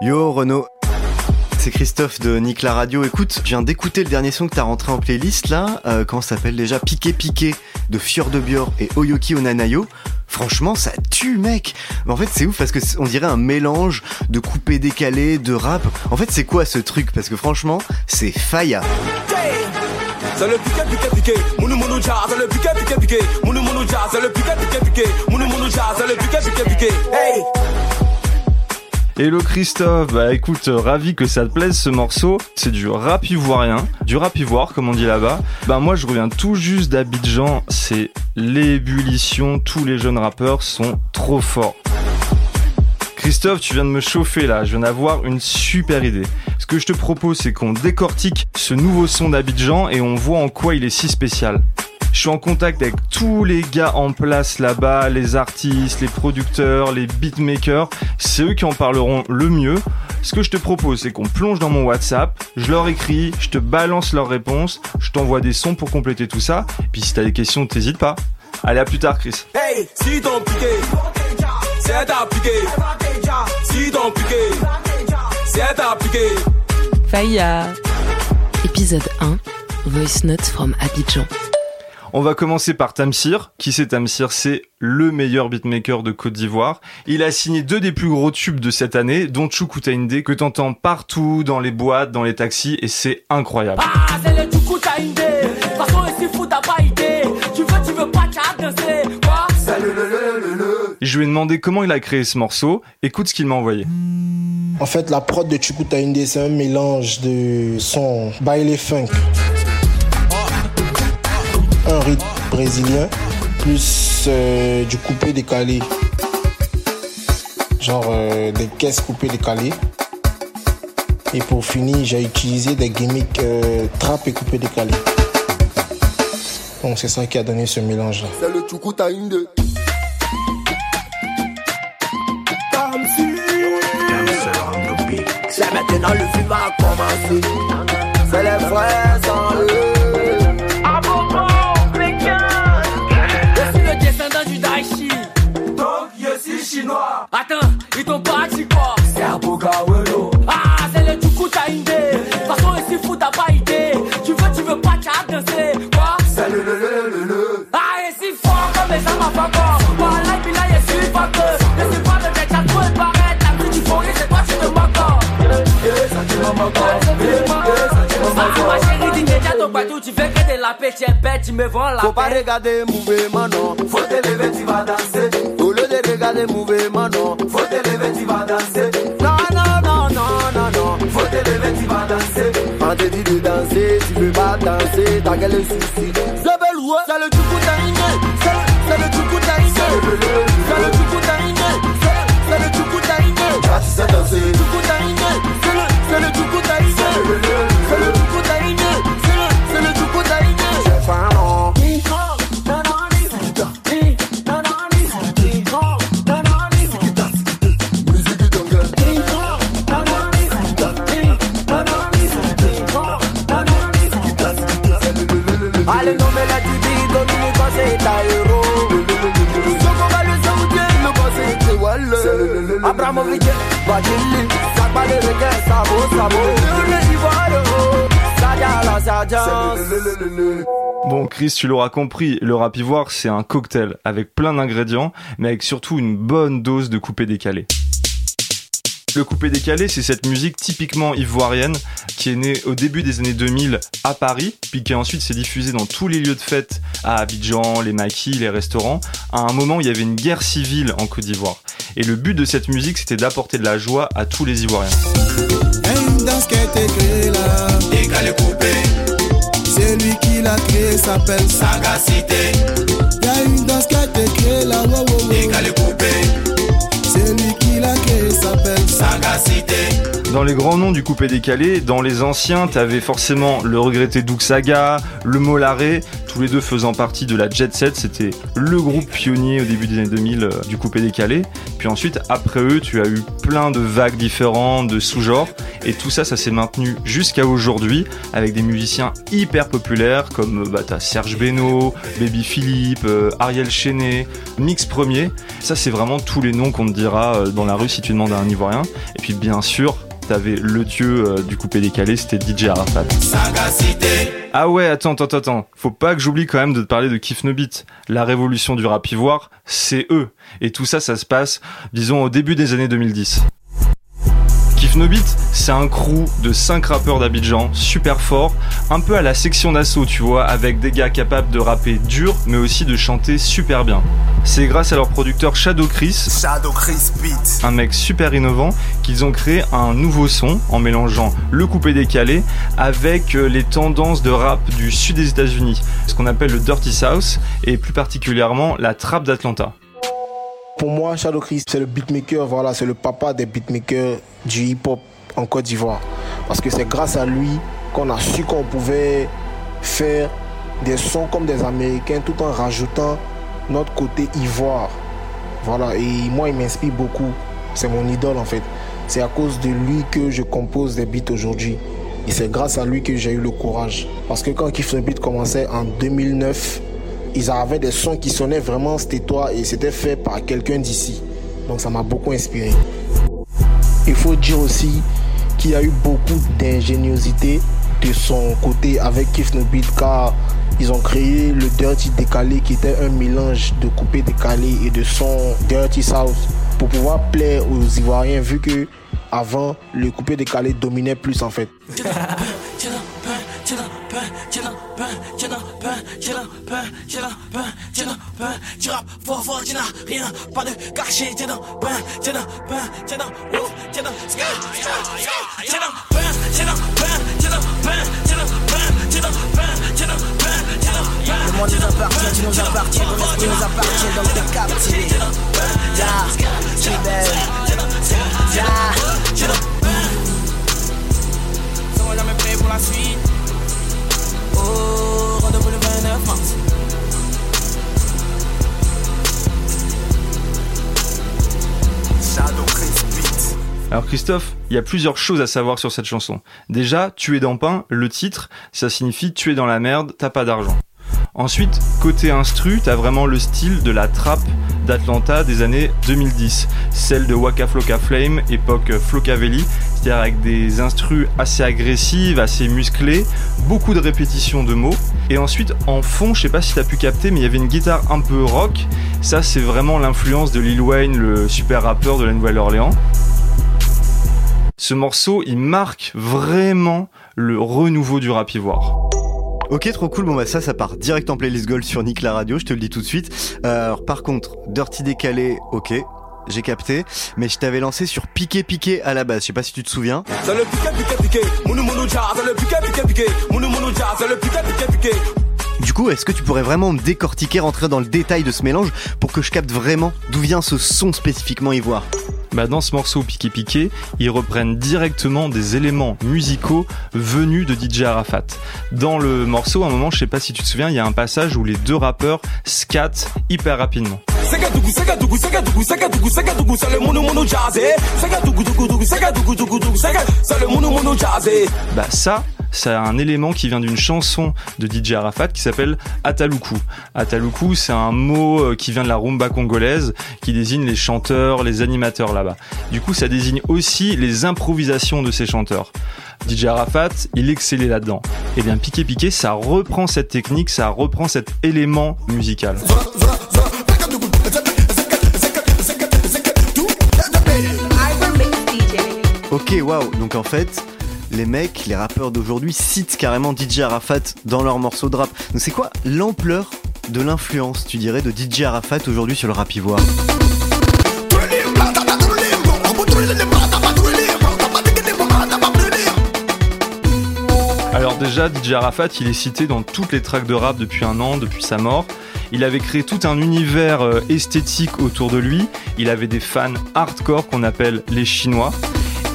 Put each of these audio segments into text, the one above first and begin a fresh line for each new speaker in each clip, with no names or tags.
Yo Renaud, c'est Christophe de Nick la Radio. Écoute, je viens d'écouter le dernier son que t'as rentré en playlist là, euh, ça s'appelle déjà Piqué Piqué de Fior de et Oyoki Onanayo. Franchement, ça tue, mec. En fait, c'est ouf parce que on dirait un mélange de coupé décalé, de rap. En fait, c'est quoi ce truc? Parce que franchement, c'est faya.
Hey.
Hello Christophe, bah écoute, euh, ravi que ça te plaise ce morceau. C'est du rap ivoirien, du rap ivoire comme on dit là-bas. Bah moi je reviens tout juste d'Abidjan, c'est l'ébullition, tous les jeunes rappeurs sont trop forts. Christophe, tu viens de me chauffer là, je viens d'avoir une super idée. Ce que je te propose, c'est qu'on décortique ce nouveau son d'Abidjan et on voit en quoi il est si spécial. Je suis en contact avec tous les gars en place là-bas, les artistes, les producteurs, les beatmakers. C'est eux qui en parleront le mieux. Ce que je te propose, c'est qu'on plonge dans mon WhatsApp, je leur écris, je te balance leurs réponses, je t'envoie des sons pour compléter tout ça. Puis si t'as des questions, t'hésites pas. Allez, à plus tard, Chris.
Hey, si ton piqué, c'est à piqué. Si ton piqué, c'est.
Faya. Épisode 1. Voice Note from Abidjan.
On va commencer par Tamsir. Qui c'est Tamsir? C'est le meilleur beatmaker de Côte d'Ivoire. Il a signé deux des plus gros tubes de cette année, dont Chukutainde, que t'entends partout, dans les boîtes, dans les taxis, et c'est incroyable.
Ah, c'est le.
Je lui ai demandé comment il a créé ce morceau. Écoute ce qu'il m'a envoyé.
En fait, la prod de Chukutainde, c'est un mélange de son baile funk, un rythme brésilien, plus euh, du coupé décalé. Genre euh, des caisses coupées décalées. Et pour finir, j'ai utilisé des gimmicks euh, et coupé décalé. Donc c'est ça qui a donné ce mélange-là.
C'est le.
C'est maintenant le film. C'est les. Suis
chinois.
Attends, ils t'ont pas dit quoi
C'est un Bogawelo.
Ah, c'est le Chukutainde. De toute façon, ici, fou, t'as pas idée. Tu veux, tu veux pas, t'as danser. Quoi
C'est le le le le le.
Ah, et si fort comme les armes à Fakor. Voilà, puis là, je suis pas que. Laissez pas le mec, t'as trop paraître. La plus du fond, c'est toi, tu te moques.
Eh, ça te m'a encore. Eh, eh, ça te m'a
Ah, ma
encore.
chérie, dis déjà ton bateau, tu fais que de la paix, tu es bête, tu me vends la
Faut pas
paix.
regarder mouvement, non. Faut te lever, tu vas danser. Au lieu de regarder mouvement, non. Faut te lever, tu vas danser. Non, non, non, non, non, non. Faut te lever, tu vas danser. On te dit de danser, tu veux pas danser, t'as quel souci? Zabelou, c'est le Chukutaine. C'est le- c'est le Chukutaine. C'est le c'est le Chukutaine. C'est- C'est le Chukutaine. Ah, tu sais danser. Chukutaine. C'est le c'est le Chukutaine. C'est le c'est le Chukutaine.
Bon, Chris, tu l'auras compris, le rap ivoire, c'est un cocktail avec plein d'ingrédients, mais avec surtout une bonne dose de coupé décalé. Le coupé décalé, c'est cette musique typiquement ivoirienne qui est née au début des années 2000 à Paris, puis qui ensuite s'est diffusée dans tous les lieux de fête à Abidjan, les maquis, les restaurants, à un moment où il y avait une guerre civile en Côte d'Ivoire. Et le but de cette musique, c'était d'apporter de la joie à tous les Ivoiriens.
une
dans les grands noms du coupé décalé, dans les anciens, t'avais forcément le regretté Doug Saga, le Molaré, tous les deux faisant partie de la Jet Set, c'était le groupe pionnier au début des années 2000 euh, du coupé décalé. Puis ensuite, après eux, tu as eu plein de vagues différentes, de sous-genres, et tout ça, ça s'est maintenu jusqu'à aujourd'hui avec des musiciens hyper populaires comme euh, bah, Serge Beno, Baby Philippe, euh, Ariel Chenet, Mix Premier. Ça, c'est vraiment tous les noms qu'on te dira dans la rue si tu demandes à un Ivoirien. Et puis bien sûr, t'avais le dieu euh, du coupé décalé, c'était DJ Arafat. Ah ouais, attends, attends, attends. Faut pas que j'oublie quand même de te parler de Kif No Beat. La révolution du rap ivoire, c'est eux. Et tout ça, ça se passe, disons, au début des années 2010. Kif No Beat, c'est un crew de 5 rappeurs d'Abidjan, super forts, un peu à la section d'assaut, tu vois, avec des gars capables de rapper dur, mais aussi de chanter super bien. C'est grâce à leur producteur Shadow Chris,
Shadow Chris Beat.
un mec super innovant, qu'ils ont créé un nouveau son en mélangeant le coupé décalé avec euh, les tendances de rap du sud des États-Unis, ce qu'on appelle le Dirty South et plus particulièrement la trappe d'Atlanta.
Pour moi, Shadow Chris, c'est le beatmaker, voilà, c'est le papa des beatmakers du hip-hop en Côte d'Ivoire. Parce que c'est grâce à lui qu'on a su qu'on pouvait faire des sons comme des Américains tout en rajoutant notre côté ivoire. Voilà, et moi, il m'inspire beaucoup. C'est mon idole en fait. C'est à cause de lui que je compose des beats aujourd'hui. Et c'est grâce à lui que j'ai eu le courage. Parce que quand Kiff Beat commençait en 2009, ils avaient des sons qui sonnaient vraiment stétois et c'était fait par quelqu'un d'ici. Donc ça m'a beaucoup inspiré. Il faut dire aussi qu'il y a eu beaucoup d'ingéniosité de son côté avec Beat car ils ont créé le Dirty Décalé qui était un mélange de coupé décalé et de son Dirty South pour pouvoir plaire aux Ivoiriens vu que avant le coupé décalé dominait plus en fait.
Rien, pas de cachet, t'es dans pain, t'es dans pain, t'es dans ouf, t'es dans ska, t'es dans pain, t'es dans pain, t'es dans pain, t'es dans pain, t'es dans pain, t'es dans pain, t'es dans pain.
Le monde nous appartient, tu nous appartiens, ton esprit nous appartient, donc t'es captivé. Ya, tu belle. Ya,
Serons jamais prêts pour la suite. Oh, rendez-vous le 29 mars.
Alors Christophe, il y a plusieurs choses à savoir sur cette chanson. Déjà, tu es dans pain, le titre, ça signifie tu es dans la merde, t'as pas d'argent. Ensuite, côté instru, t'as vraiment le style de la trappe d'Atlanta des années 2010, celle de Waka Flocka Flame, époque Flocavelli, c'est-à-dire avec des instrus assez agressives, assez musclées, beaucoup de répétitions de mots. Et ensuite, en fond, je sais pas si t'as pu capter, mais il y avait une guitare un peu rock. Ça, c'est vraiment l'influence de Lil Wayne, le super rappeur de la Nouvelle-Orléans. Ce morceau, il marque vraiment le renouveau du rap ivoire.
Ok, trop cool. Bon, bah ça, ça part direct en playlist Gold sur Nick la radio, je te le dis tout de suite. Euh, par contre, Dirty Décalé, ok. J'ai capté, mais je t'avais lancé sur Piqué Piqué à la base. Je sais pas si tu te souviens. Du coup, est-ce que tu pourrais vraiment me décortiquer, rentrer dans le détail de ce mélange pour que je capte vraiment d'où vient ce son spécifiquement ivoire?
Bah dans ce morceau Piqué Piqué, ils reprennent directement des éléments musicaux venus de DJ Arafat. Dans le morceau, à un moment, je sais pas si tu te souviens, il y a un passage où les deux rappeurs scattent hyper rapidement.
C'est le mounou mounou c'est le mounou mounou.
Bah ça, c'est un élément qui vient d'une chanson de DJ Arafat qui s'appelle Ataloukou. Ataloukou, c'est un mot euh, qui vient de la rumba congolaise, qui désigne les chanteurs, les animateurs là-bas. Du coup, ça désigne aussi les improvisations de ces chanteurs. DJ Arafat, il excellait là-dedans. Et bien Piqué Piqué, ça reprend cette technique, ça reprend cet élément musical.
Ok, waouh. Donc en fait, les mecs, les rappeurs d'aujourd'hui citent carrément DJ Arafat dans leurs morceaux de rap. Donc c'est quoi l'ampleur de l'influence, tu dirais, de DJ Arafat aujourd'hui sur le rap ivoire?
Alors déjà, DJ Arafat, il est cité dans toutes les tracks de rap depuis un an, depuis sa mort. Il avait créé tout un univers euh, esthétique autour de lui. Il avait des fans hardcore qu'on appelle les Chinois.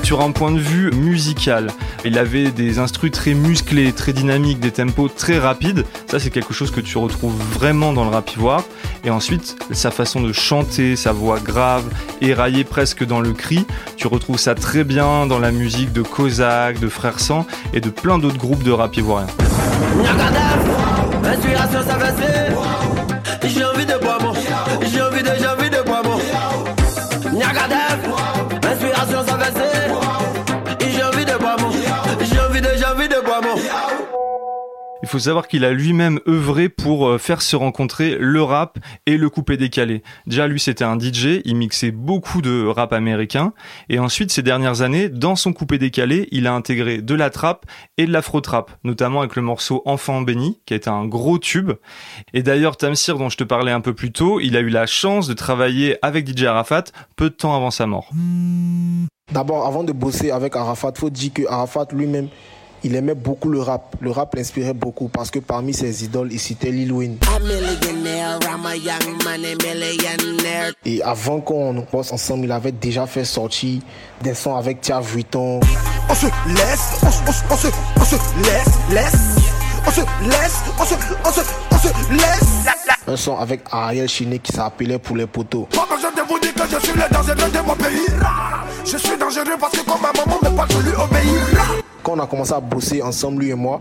Sur un point de vue musical, il avait des instrus très musclés, très dynamiques, des tempos très rapides. Ça, c'est quelque chose que tu retrouves vraiment dans le rap ivoire. Et ensuite, sa façon de chanter, sa voix grave, éraillée presque dans le cri, tu retrouves ça très bien dans la musique de Kozak, de Frère Sang et de plein d'autres groupes de rap ivoirien. Il faut savoir qu'il a lui-même œuvré pour euh, faire se rencontrer le rap et le coupé décalé. Déjà, lui, c'était un DJ, il mixait beaucoup de rap américain. Et ensuite, ces dernières années, dans son coupé décalé, il a intégré de la trap et de l'afro-trap, notamment avec le morceau Enfant béni, qui été un gros tube. Et d'ailleurs, Tamsir, dont je te parlais un peu plus tôt, il a eu la chance de travailler avec DJ Arafat peu de temps avant sa mort.
D'abord, avant de bosser avec Arafat, faut dire que Arafat lui-même, il aimait beaucoup le rap. Le rap l'inspirait beaucoup parce que parmi ses idoles, il citait Lil Wayne. Et avant qu'on bosse ensemble, il avait déjà fait sortir des sons avec Tia Vuitton,
On se laisse, on se, on se, on se, on se laisse, laisse. On se laisse, on se, on se, on se laisse.
un son avec Ariel Chiné qui s'appelait Pour les poteaux.
Pas besoin de vous dire que je suis le dangereux de mon pays. Je suis dangereux parce que comme ma maman me pas voulu obéir.
Quand on a commencé à bosser ensemble, lui et moi,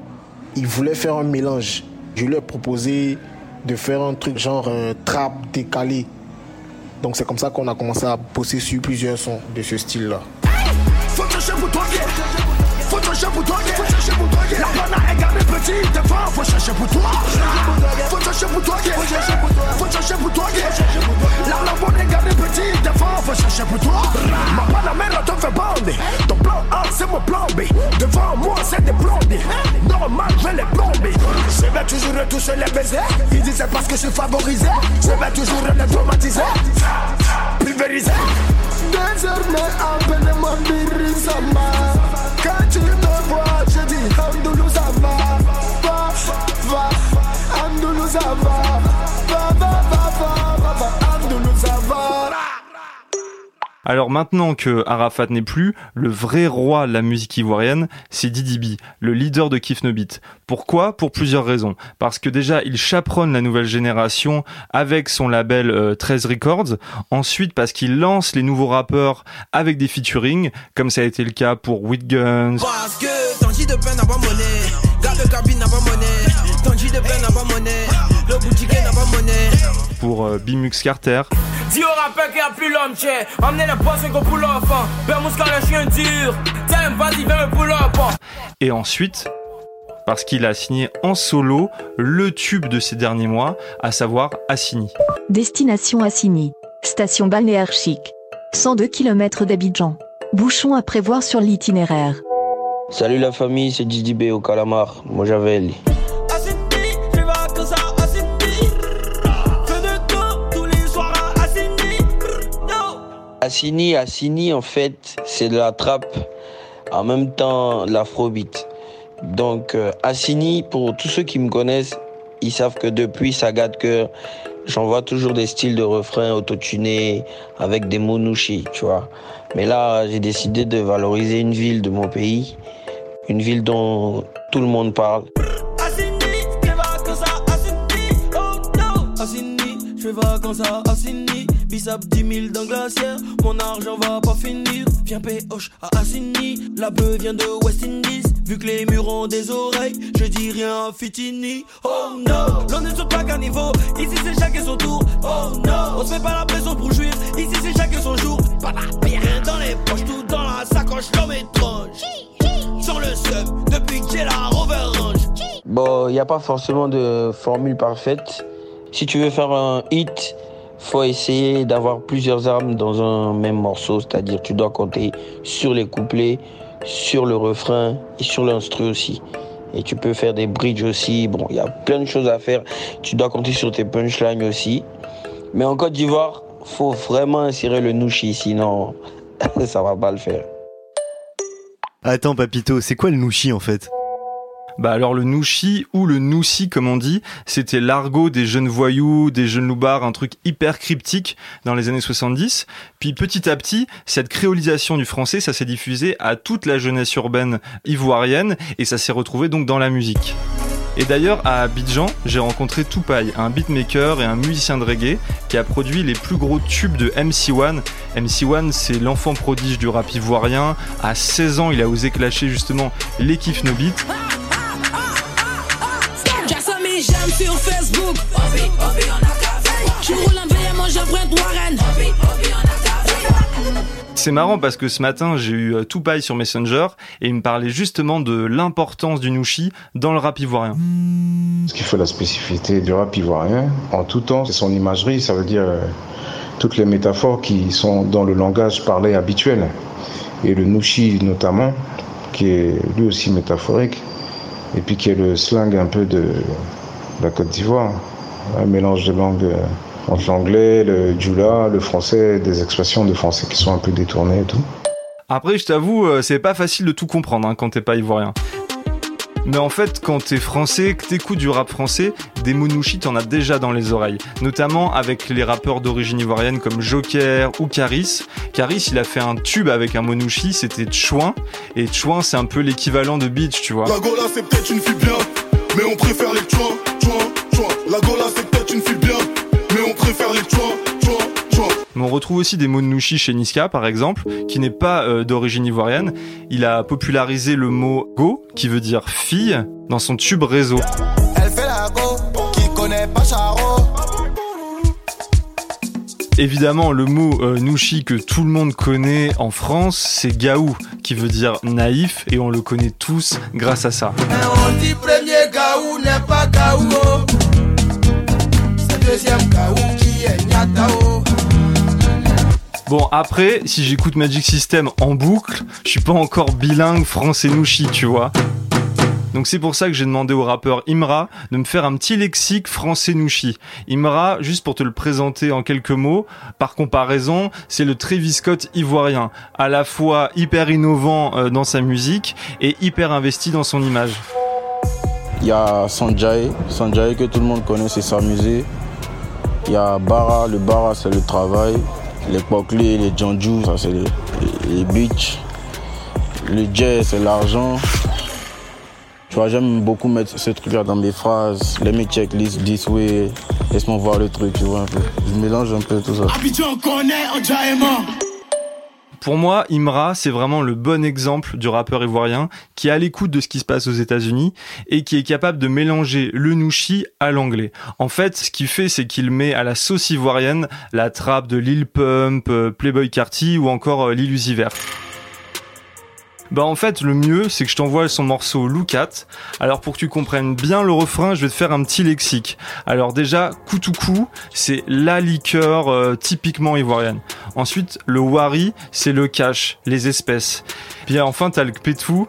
il voulait faire un mélange. Je lui ai proposé de faire un truc genre euh, trap décalé. Donc c'est comme ça qu'on a commencé à bosser sur plusieurs sons de ce style-là.
Faut pour toi, yeah. Faut chercher pour toi. Faut chercher pour toi. La banane est gardée petite, devant, faut chercher pour toi. Faut chercher pour toi. Faut chercher pour toi, faut chercher pour toi. La lampe est gardée petite, devant, faut chercher pour toi. Ma panamère te fait bander. Ton plan A, c'est mon plan B. Devant moi, c'est des blondés. Normal, je les plomber. Je vais toujours retoucher les baisers. Ils disent c'est parce que je suis favorisé. Je vais toujours les traumatiser. Pulvériser.
Désormais, appelle-moi Birisama. Quand tu me vois, je dis Hamdoulou ça va. Va, va, Hamdoulou ça va. Va, va, va, va, va,
Alors maintenant que Arafat n'est plus, le vrai roi de la musique ivoirienne, c'est Didi le leader de Kif. Pourquoi? Pour plusieurs raisons. Parce que déjà, il chaperonne la nouvelle génération avec son label euh, 13 Records. Ensuite, parce qu'il lance les nouveaux rappeurs avec des featuring, comme ça a été le cas pour With Guns, pour euh, Bimux Carter,
Dis au rappeur qu'il n'y a plus l'homme, tchè. Emmenez les poissons qu'on pull up. hein. Mouska le chien dur. Tiens, vas-y, viens me pull up.
et ensuite parce qu'il a signé en solo le tube de ces derniers mois, à savoir Assini.
Destination Assigny. Station balnéaire chic. 102 km d'Abidjan. Bouchon à prévoir sur l'itinéraire.
Salut la famille, c'est Didi B au calamar, moi j'avais
Assini, Assini
en fait, c'est de la trappe, en même temps l'afrobeat. Donc euh, Assini, pour tous ceux qui me connaissent, ils savent que depuis Sagat Cœur, j'envoie toujours des styles de refrains autotunés avec des mots nouchés, tu vois. Mais là, j'ai décidé de valoriser une ville de mon pays, une ville dont tout le monde parle.
Assini, je vais comme ça, Assini. Oh no. Assini, je fais vacances à Assini. Bissap 10 000 dans glacière, mon argent va pas finir. Viens péhoche à Assini, la bœuf vient de West Indies. Vu que les murs ont des oreilles, je dis rien à Fitini. Oh no, l'on ne saute pas qu'à niveau. Ici c'est chacun son tour. Oh no, on se fait pas la pression pour jouir. Ici c'est chacun son jour. Pas la bien dans les poches, tout dans la sacoche, l'homme étrange. Sur le sub, depuis que j'ai la Rover Range.
Bon, n'y a pas forcément de formule parfaite. Si tu veux faire un hit, faut essayer d'avoir plusieurs armes dans un même morceau, c'est-à-dire tu dois compter sur les couplets, sur le refrain et sur l'instru aussi. Et tu peux faire des bridges aussi. Bon, il y a plein de choses à faire. Tu dois compter sur tes punchlines aussi. Mais en Côte d'Ivoire, faut vraiment insérer le nouchi, sinon ça va pas le faire.
Attends, Papito, c'est quoi le nouchi en fait?
Bah alors le nouchi ou le noussi comme on dit, c'était l'argot des jeunes voyous, des jeunes loupards, un truc hyper cryptique dans les années 70. Puis petit à petit, cette créolisation du français, ça s'est diffusé à toute la jeunesse urbaine ivoirienne et ça s'est retrouvé donc dans la musique. Et d'ailleurs, à Abidjan, j'ai rencontré Tupai, un beatmaker et un musicien de reggae qui a produit les plus gros tubes de MC1. MC1, c'est l'enfant prodige du rap ivoirien. À 16 ans, il a osé clasher justement l'équipe No Beat.
Je roule un VM, Warren.
C'est marrant parce que ce matin, j'ai eu euh, Tupai sur Messenger et il me parlait justement de l'importance du Nushi dans le rap ivoirien.
Ce qui fait la spécificité du rap ivoirien, en tout temps, c'est son imagerie, ça veut dire euh, toutes les métaphores qui sont dans le langage parlé habituel. Et le Nushi notamment, qui est lui aussi métaphorique, et puis qui est le slang un peu de la Côte d'Ivoire, un mélange de langues euh, entre l'anglais, le djoula, le français, des expressions de français qui sont un peu détournées et tout.
Après, je t'avoue, euh, c'est pas facile de tout comprendre hein, quand t'es pas ivoirien. Mais en fait, quand t'es français, que t'écoutes du rap français, des mots nouchi t'en as déjà dans les oreilles. Notamment avec les rappeurs d'origine ivoirienne comme Joker ou Caris. Caris, il a fait un tube avec un mot nouchi, c'était Chouin. Et Chouin, c'est un peu l'équivalent de Beach, tu vois.
La Gola c'est peut-être une fille bien, mais on préfère les chouins, chouins, chouins. La Gola c'est peut-être une fille bien, mais on préfère les chouins, chouins, chouins.
Mais on retrouve aussi des mots de Nouchi chez Niska, par exemple, qui n'est pas euh, d'origine ivoirienne. Il a popularisé le mot go, qui veut dire fille, dans son tube réseau.
Elle fait la go, qui connaît pas Charo.
Évidemment, le mot euh, Nouchi que tout le monde connaît en France, c'est gaou, qui veut dire naïf, et on le connaît tous grâce à ça. Bon, après, si j'écoute Magic System en boucle, je suis pas encore bilingue français-nouchi, tu vois. Donc c'est pour ça que j'ai demandé au rappeur Imra de me faire un petit lexique français nouchi. Imra, juste pour te le présenter en quelques mots, par comparaison, c'est le Travis Scott ivoirien, à la fois hyper innovant euh, dans sa musique et hyper investi dans son image.
Il y a Sanjay, Sanjay que tout le monde connaît, c'est s'amuser. Il y a Bara, le Bara c'est le travail. Les Poclés, les Janju, ça c'est les, les. Le jazz c'est l'argent. Tu vois, j'aime beaucoup mettre ce truc-là dans mes phrases. Let me check this, this way. Laisse-moi voir le truc, tu vois un peu. Je mélange un peu tout ça.
Pour moi, Imra, c'est vraiment le bon exemple du rappeur ivoirien qui est à l'écoute de ce qui se passe aux États-Unis et qui est capable de mélanger le nouchi à l'anglais. En fait, ce qu'il fait, c'est qu'il met à la sauce ivoirienne la trappe de Lil Pump, euh, Playboy Carty ou encore euh, Lil Uzi Vert. Bah en fait le mieux c'est que je t'envoie son morceau Look At. Alors pour que tu comprennes bien le refrain, je vais te faire un petit lexique. Alors déjà Koutoukou, c'est la liqueur euh, typiquement ivoirienne. Ensuite le Wari, c'est le cash, les espèces. Puis enfin t'as le Kpetou.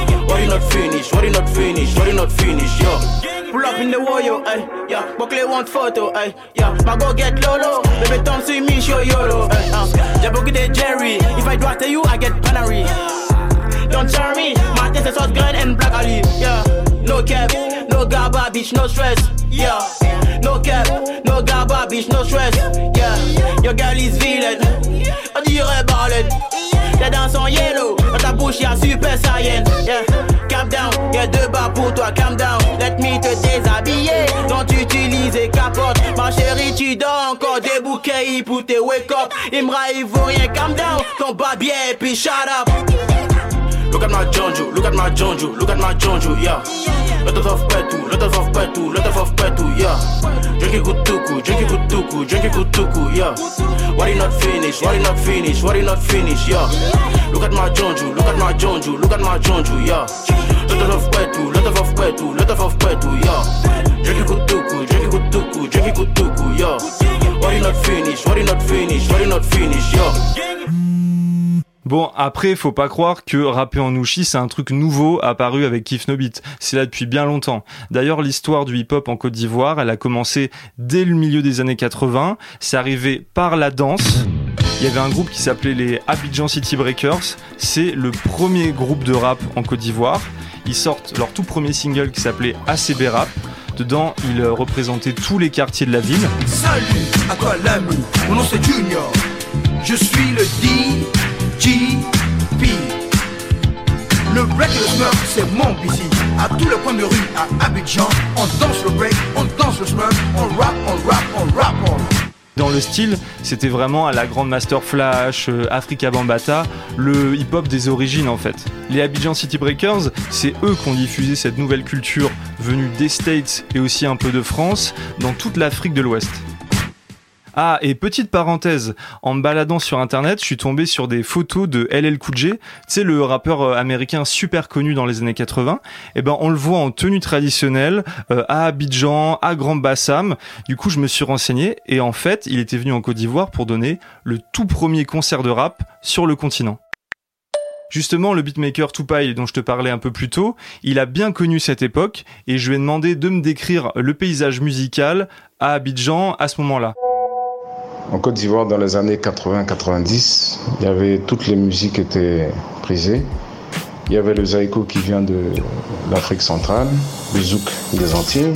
You not finish? You not finish? You not finish, yeah. Pull up in the warrior, ay, eh, yeah. Buckley want photo, ay, yeah. My go get Lolo, baby Tom see me show YOLO, ay, uh. Jabuki de Jerry, if I do after you, I get Panary. Don't try me, my taste is hot gun and black Ali, yeah. No cap, no gaba, bitch, no stress, yeah. No cap, no gaba, bitch, no stress, yeah. Your girl is villain, on dirait Barlet. T'es dans son yellow, dans ta bouche y'a super saiyan, yeah. Calm down, y'a deux bas pour toi, calm down. Let me te déshabiller, quand tu utilises capote. Ma chérie, tu dors encore des bouquets pour te wake up. Imra, il vaut rien, calm down. Ton bas bien, puis shut up. Look at my Jonju, look at my Jonju, look at my Jonju, yeah. Lot of petu, lot of petu, lot of petu, yeah. Drinking kutuku, drinking kutuku, drinking kutuku, yeah. Why you not finish? Why you not finish? Why you not finish, yeah.
Bon, après, faut pas croire que rapper en Nushi, c'est un truc nouveau apparu avec Kif No Beat. C'est là depuis bien longtemps. D'ailleurs, l'histoire du hip-hop en Côte d'Ivoire, elle a commencé dès le milieu des années 80. C'est arrivé par la danse. Il y avait un groupe qui s'appelait les Abidjan City Breakers. C'est le premier groupe de rap en Côte d'Ivoire. Ils sortent leur tout premier single qui s'appelait ACB Rap. Dedans, ils représentaient tous les quartiers de la ville.
Salut à toi l'ami, mon nom c'est Junior. Je suis le DGP. Le break le smurf, c'est mon busy. À tous les coins de rue, à Abidjan, on danse le break, on danse le smurf, on rap, on rap, on rap, on
Dans le style, c'était vraiment à la grande Master Flash, euh, Africa Bambata, le hip-hop des origines en fait. Les Abidjan City Breakers, c'est eux qui ont diffusé cette nouvelle culture venue des States et aussi un peu de France dans toute l'Afrique de l'Ouest. Ah, et petite parenthèse, en me baladant sur internet, je suis tombé sur des photos de LL Cool J, tu sais le rappeur euh, américain super connu dans les années 80. Et ben on le voit en tenue traditionnelle euh, à Abidjan, à Grand Bassam. Du coup, je me suis renseigné et en fait, il était venu en Côte d'Ivoire pour donner le tout premier concert de rap sur le continent. Justement, le beatmaker Tupac dont je te parlais un peu plus tôt, il a bien connu cette époque et je lui ai demandé de me décrire le paysage musical à Abidjan à ce moment-là.
En Côte d'Ivoire, dans les années 80-90, il y avait toutes les musiques étaient prisées. Il y avait le zaïko qui vient de l'Afrique centrale, le zouk des Antilles,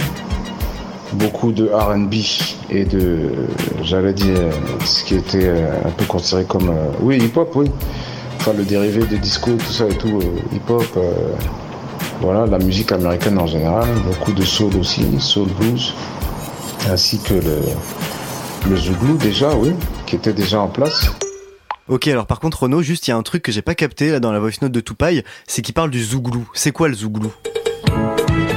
beaucoup de R&B et de, j'allais dire, ce qui était un peu considéré comme, euh, oui, hip-hop, oui. Enfin, le dérivé de disco, tout ça et tout, euh, hip-hop. euh, voilà, la musique américaine en général, beaucoup de soul aussi, soul blues, ainsi que le, le zouglou déjà, oui, qui était déjà en place.
Ok, alors par contre, Renaud, juste il y a un truc que j'ai pas capté là dans la voice note de Tupac, c'est qu'il parle du zouglou. C'est quoi le zouglou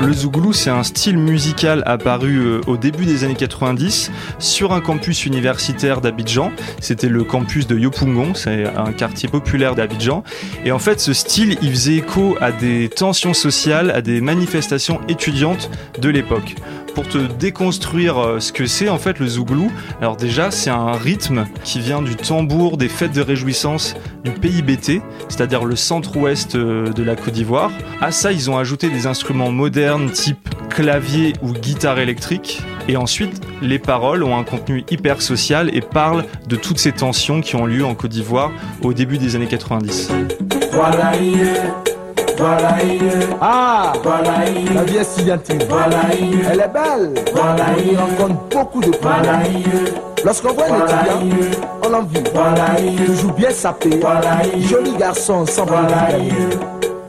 Le zouglou, c'est un style musical apparu euh, au début des années 90 sur un campus universitaire d'Abidjan. C'était le campus de Yopungon, c'est un quartier populaire d'Abidjan. Et en fait, ce style, il faisait écho à des tensions sociales, à des manifestations étudiantes de l'époque. Pour te déconstruire euh, ce que c'est en fait le zouglou, alors déjà c'est un rythme qui vient du tambour des fêtes de réjouissance du pays BT, c'est-à-dire le centre-ouest euh, de la Côte d'Ivoire. À ça, ils ont ajouté des instruments modernes type clavier ou guitare électrique. Et ensuite, les paroles ont un contenu hyper social et parlent de toutes ces tensions qui ont lieu en Côte d'Ivoire au début des années 90.
Voilà hier, voilà hier. Ah. La vie est si. Elle est belle. On rencontre beaucoup de hier. Lorsqu'on voit un étudiant, on l'envie. Toujours bien sapé. Joli garçon, sans voilà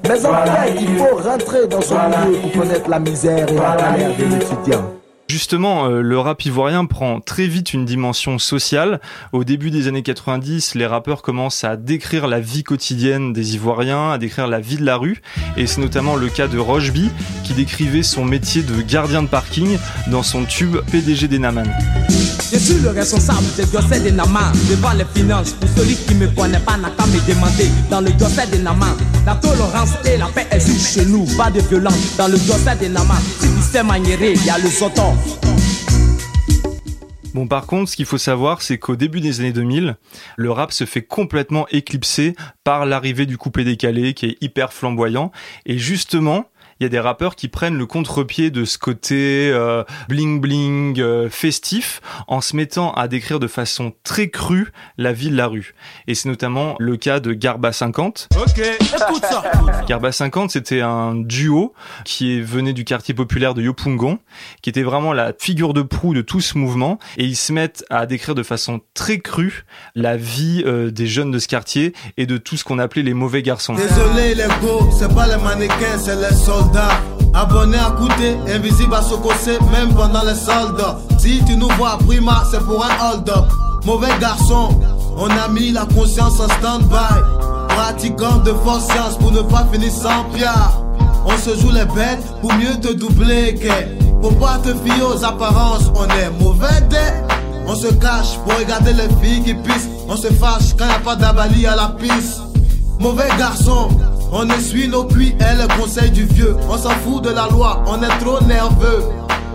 Mais en fait, il faut rentrer dans son milieu pour connaître la misère et la galère de l'étudiant.
Justement, euh, le rap ivoirien prend très vite une dimension sociale. Au début des années 90, les rappeurs commencent à décrire la vie quotidienne des Ivoiriens, à décrire la vie de la rue. Et c'est notamment le cas de Rocheby, qui décrivait son métier de gardien de parking dans son tube PDG des Naman.
Je suis le responsable des dossiers des Naman devant les finances. Pour celui qui me connaît pas, n'a qu'à me demander. Dans le dossier des Naman, la tolérance et la paix existent chez nous. Pas de violence. Dans le dossier des Naman, si tu sais il y a le zoton.
Bon, par contre, ce qu'il faut savoir, c'est qu'au début des années 2000, le rap se fait complètement éclipser par l'arrivée du coupé décalé qui est hyper flamboyant. Et justement, il y a des rappeurs qui prennent le contre-pied de ce côté euh, bling bling euh, festif en se mettant à décrire de façon très crue la vie de la rue. Et c'est notamment le cas de Garba 50.
Ok, écoute ça.
Garba 50, c'était un duo qui venait du quartier populaire de Yopungon, qui était vraiment la figure de proue de tout ce mouvement. Et ils se mettent à décrire de façon très crue la vie euh, des jeunes de ce quartier et de tout ce qu'on appelait les mauvais garçons.
Désolé les go, c'est pas les mannequins, c'est les soldats. Abonné à coûter, invisible à s'ocosser, même pendant les soldes. Si tu nous vois prima, c'est pour un hold-up. Mauvais garçon, on a mis la conscience en stand-by. Pratiquant de force science pour ne pas finir sans pierre. On se joue les bêtes pour mieux te doubler. Que faut pas te fier aux apparences, on est mauvais. On se cache pour regarder les filles qui pissent. On se fâche quand y a pas d'abali à la piste.
mauvais garçon. On essuie nos pluies et le conseil du vieux. On s'en fout de la loi, on est trop nerveux.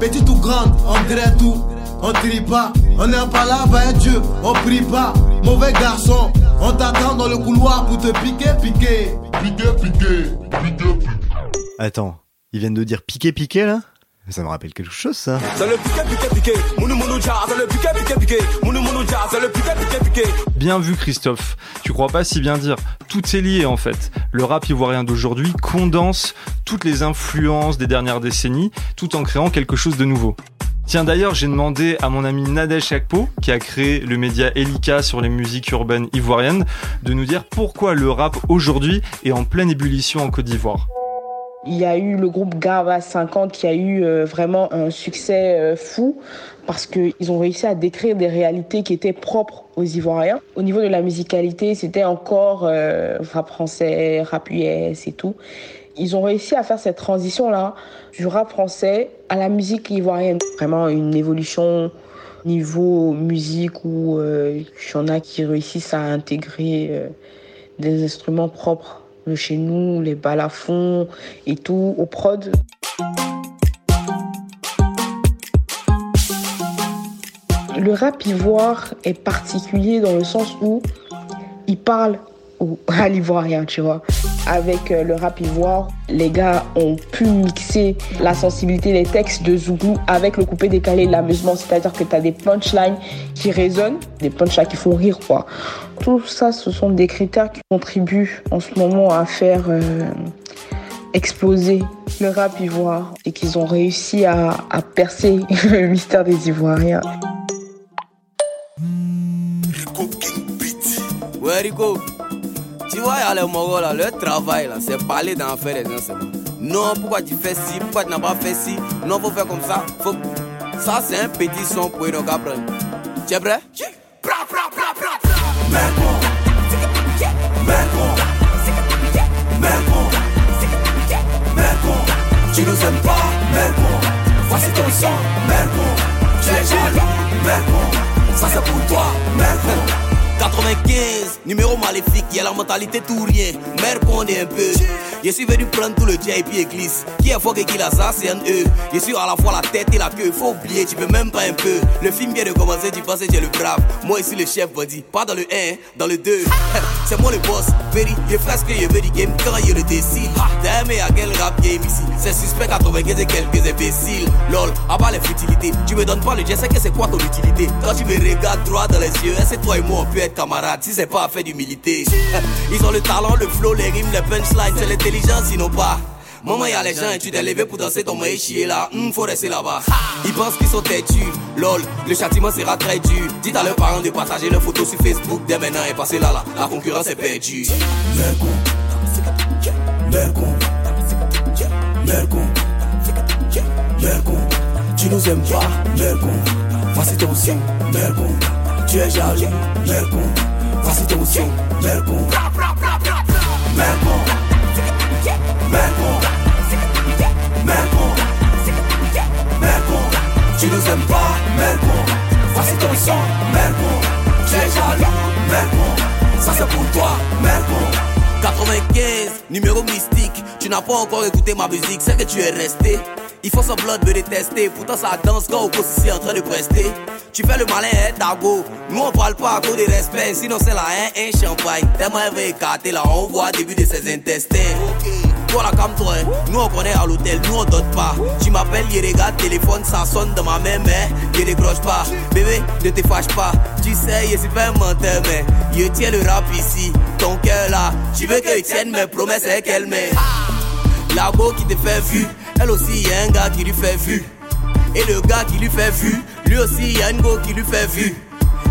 Petite ou grande, on dirait tout. On trie pas, on n'est pas là, va être Dieu. On prie pas, mauvais garçon. On t'attend dans le couloir pour te piquer, piquer. Piquer, piquer, piquer, piquer.
Attends, ils viennent de dire piqué piqué là? Ça me rappelle quelque chose ça.
Bien vu Christophe, tu crois pas si bien dire. Tout est lié en fait. Le rap ivoirien d'aujourd'hui condense toutes les influences des dernières décennies tout en créant quelque chose de nouveau. Tiens d'ailleurs j'ai demandé à mon ami Nadège Akpo, qui a créé le média Elika sur les musiques urbaines ivoiriennes, de nous dire pourquoi le rap aujourd'hui est en pleine ébullition en Côte d'Ivoire.
Il y a eu le groupe Gava 50 qui a eu euh, vraiment un succès euh, fou parce qu'ils ont réussi à décrire des réalités qui étaient propres aux Ivoiriens. Au niveau de la musicalité, c'était encore euh, rap français, rap US et tout. Ils ont réussi à faire cette transition-là du rap français à la musique ivoirienne. Vraiment une évolution niveau musique où il y en a qui réussissent à intégrer des instruments propres chez nous, les balafons et tout, au prod. Le rap ivoire est particulier dans le sens où il parle au, à l'ivoirien, tu vois. Avec euh, le rap ivoire, les gars ont pu mixer la sensibilité des textes de Zouglou avec le coupé décalé de l'amusement. C'est-à-dire que tu as des punchlines qui résonnent, des punchlines qui font rire, quoi. Tout ça, ce sont des critères qui contribuent en ce moment à faire euh, exploser le rap ivoire et qu'ils ont réussi à, percer le mystère des Ivoiriens.
Ouais, Rico, tu vois, y a les Mongols là, leur travail là, c'est parler d'en faire les gens. Non, pourquoi tu fais ci, pourquoi tu n'as pas fait ci, non, faut faire comme ça, faut. Ça, c'est un petit son pour une apprendre. Tu es prêt?
Tu nous aimes pas, bon, voici ton sang, bon, tu es jaloux, bon, ça c'est pour toi, bon.
95, numéro maléfique, y a la mentalité tout rien. Mère qu'on est un peu. Je suis venu prendre tout le JP église. Qui est fort et qui un E. Je suis à la fois la tête et la queue. Faut oublier, tu peux même pas un peu. Le film vient de commencer, tu penses que j'ai le brave. Moi ici le chef, body. Pas dans le 1, dans le 2. c'est moi le boss. Very, je fais ce que je veux du game quand il le décide. Damn, et à quel rap game ici? C'est suspect 95 et quelques imbéciles. Lol, à part les futilités. Tu me donnes pas le jet, c'est que c'est quoi ton utilité? Quand tu me regardes droit dans les yeux, c'est toi et moi on peut être camarades? Si c'est pas fait d'humilité. Ils ont le talent, le flow, les rimes, les punchlines, c'est l'intelligence, sinon pas. Maman, y'a les gens et tu t'es levé pour danser ton maïs chier là. Hum, faut rester là-bas. Ils pensent qu'ils sont têtus. Lol, le châtiment sera très dur. Dites à leurs parents de partager leurs photos sur Facebook dès maintenant et passer là là. La concurrence est perdue.
Mercon, Mercon, Mercon, Mercon, tu nous aimes pas, Mercon, voici ton son, Mercon, tu es jaloux, Mercon, voici ton Mercon, Mercon, Mercon,
numéro mystique. Tu n'as pas encore écouté ma musique, c'est que tu es resté. Il faut semblant de me détester, pourtant ça danse quand Oko ici en train de prester. Tu fais le malin, hein, Dago. Nous on parle pas à cause de respect, sinon c'est la hein, un champagne. Tellement elle veut écarter là, on voit début de ses intestins. Voilà comme toi, hein. nous on connaît à l'hôtel, nous on donne pas. Tu m'appelles, il regarde téléphone, ça sonne dans ma main, mais il décroche pas. Bébé, ne te fâche pas. Tu sais, je suis pas un menteur, mais je tiens le rap ici. Ton cœur là, tu veux je tienne mes promesses et qu'elle met. La go qui te fait vu, elle aussi y a un gars qui lui fait vu. Et le gars qui lui fait vu, lui aussi y a une go qui lui fait vu.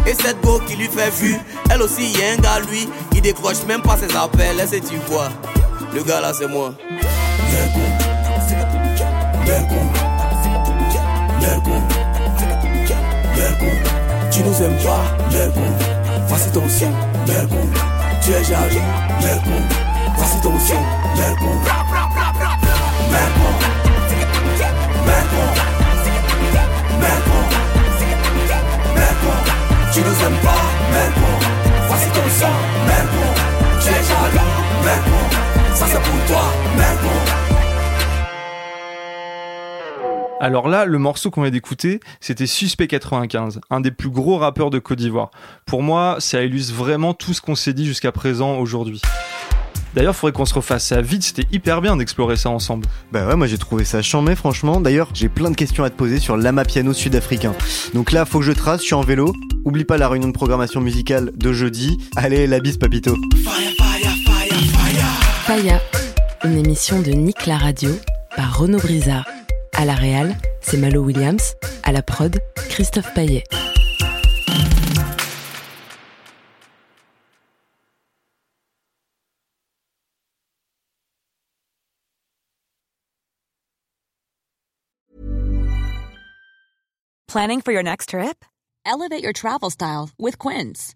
Et cette go qui lui fait vu, elle aussi y a un gars lui, il décroche même pas ses appels, que tu vois? Le gars là c'est moi.
Tu nous aimes pas, voici ton Mercon, tu es jaloux, voici ton tu nous aimes pas, voici ton Mercon, tu es
ça c'est pour toi, Mermon.
Alors là, le morceau qu'on vient d'écouter, c'était Suspect 95, un des plus gros rappeurs de Côte d'Ivoire. Pour moi, ça illustre vraiment tout ce qu'on s'est dit jusqu'à présent aujourd'hui. D'ailleurs, faudrait qu'on se refasse ça vite, c'était hyper bien d'explorer ça ensemble.
Bah ouais, moi j'ai trouvé ça chambé franchement. D'ailleurs, j'ai plein de questions à te poser sur l'ama piano sud-africain. Donc là, faut que je trace, je suis en vélo. Oublie pas la réunion de programmation musicale de jeudi. Allez, la bise papito.
Une émission de Nick la radio par Renaud Brizard. À la réal, c'est Malo Williams. À la prod, Christophe Paillet.
Planning for your next trip? Elevate your travel style with Quince.